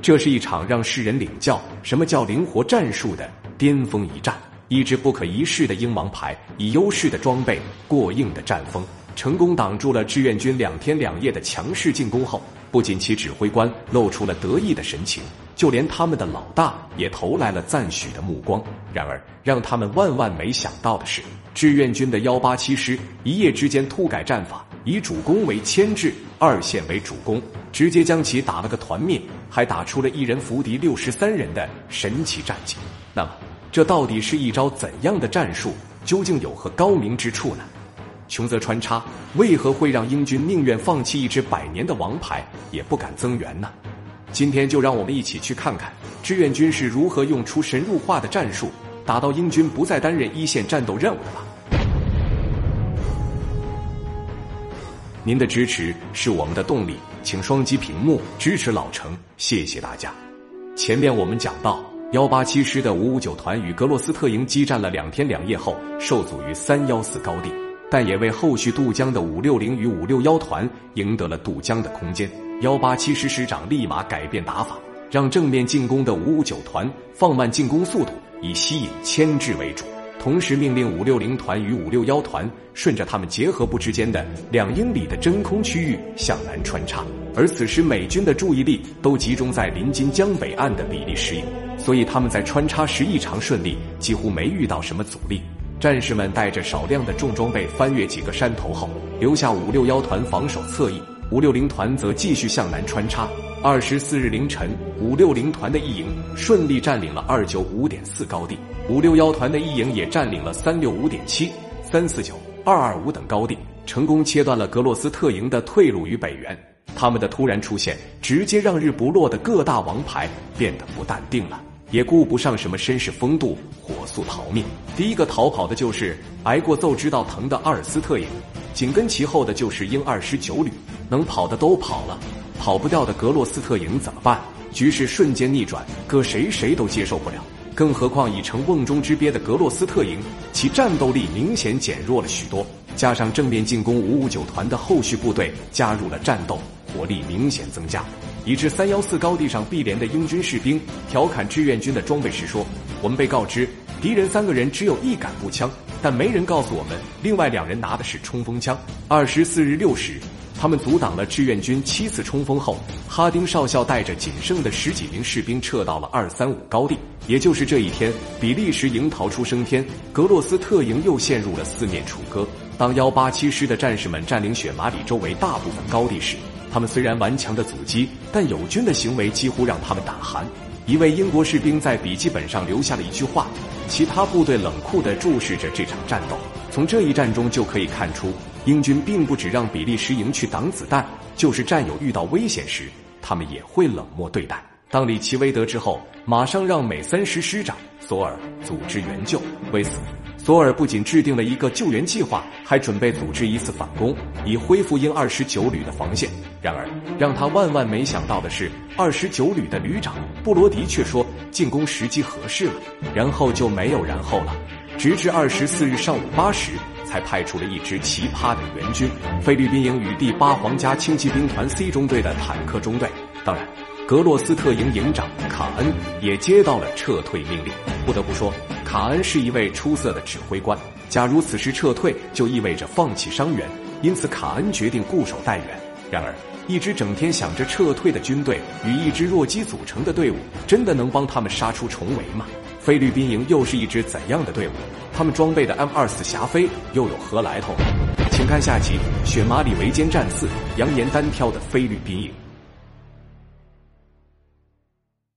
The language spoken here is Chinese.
这是一场让世人领教什么叫灵活战术的巅峰一战。一支不可一世的鹰王牌，以优势的装备、过硬的战锋，成功挡住了志愿军两天两夜的强势进攻后，不仅其指挥官露出了得意的神情，就连他们的老大也投来了赞许的目光。然而，让他们万万没想到的是，志愿军的幺八七师一夜之间突改战法，以主攻为牵制，二线为主攻，直接将其打了个团灭，还打出了一人伏敌六十三人的神奇战绩。那么，这到底是一招怎样的战术？究竟有何高明之处呢？穷则穿插，为何会让英军宁愿放弃一支百年的王牌，也不敢增援呢？今天就让我们一起去看看志愿军是如何用出神入化的战术，打到英军不再担任一线战斗任务的吧。您的支持是我们的动力，请双击屏幕支持老程，谢谢大家。前面我们讲到。幺八七师的五五九团与格洛斯特营激战了两天两夜后，受阻于三幺四高地，但也为后续渡江的五六零与五六幺团赢得了渡江的空间。幺八七师师长立马改变打法，让正面进攻的五五九团放慢进攻速度，以吸引牵制为主。同时命令五六零团与五六幺团顺着他们结合部之间的两英里的真空区域向南穿插，而此时美军的注意力都集中在临近江北岸的比利时营。所以他们在穿插时异常顺利，几乎没遇到什么阻力。战士们带着少量的重装备翻越几个山头后，留下五六幺团防守侧翼，五六零团则继续向南穿插。二十四日凌晨，五六零团的一营顺利占领了二九五点四高地，五六幺团的一营也占领了三六五点七、三四九、二二五等高地，成功切断了格洛斯特营的退路与北援。他们的突然出现，直接让日不落的各大王牌变得不淡定了。也顾不上什么绅士风度，火速逃命。第一个逃跑的就是挨过揍知道疼的阿尔斯特营，紧跟其后的就是英二十九旅。能跑的都跑了，跑不掉的格洛斯特营怎么办？局势瞬间逆转，搁谁谁都接受不了。更何况已成瓮中之鳖的格洛斯特营，其战斗力明显减弱了许多。加上正面进攻五五九团的后续部队加入了战斗，火力明显增加。以致三幺四高地上碧连的英军士兵调侃志愿军的装备时说：“我们被告知敌人三个人只有一杆步枪，但没人告诉我们另外两人拿的是冲锋枪。”二十四日六时，他们阻挡了志愿军七次冲锋后，哈丁少校带着仅剩的十几名士兵撤到了二三五高地。也就是这一天，比利时营逃出升天，格洛斯特营又陷入了四面楚歌。当幺八七师的战士们占领雪马里周围大部分高地时，他们虽然顽强的阻击，但友军的行为几乎让他们胆寒。一位英国士兵在笔记本上留下了一句话，其他部队冷酷地注视着这场战斗。从这一战中就可以看出，英军并不只让比利时营去挡子弹，就是战友遇到危险时，他们也会冷漠对待。当李奇微得知后，马上让美三师师长索尔组织援救。为此。索尔不仅制定了一个救援计划，还准备组织一次反攻，以恢复英二十九旅的防线。然而，让他万万没想到的是，二十九旅的旅长布罗迪却说进攻时机合适了，然后就没有然后了。直至二十四日上午八时，才派出了一支奇葩的援军——菲律宾营与第八皇家轻骑兵团 C 中队的坦克中队。当然。格洛斯特营营长卡恩也接到了撤退命令。不得不说，卡恩是一位出色的指挥官。假如此时撤退，就意味着放弃伤员，因此卡恩决定固守待援。然而，一支整天想着撤退的军队与一支弱鸡组成的队伍，真的能帮他们杀出重围吗？菲律宾营又是一支怎样的队伍？他们装备的 M 二四霞飞又有何来头？请看下集《雪马里围歼战四》，扬言单挑的菲律宾营。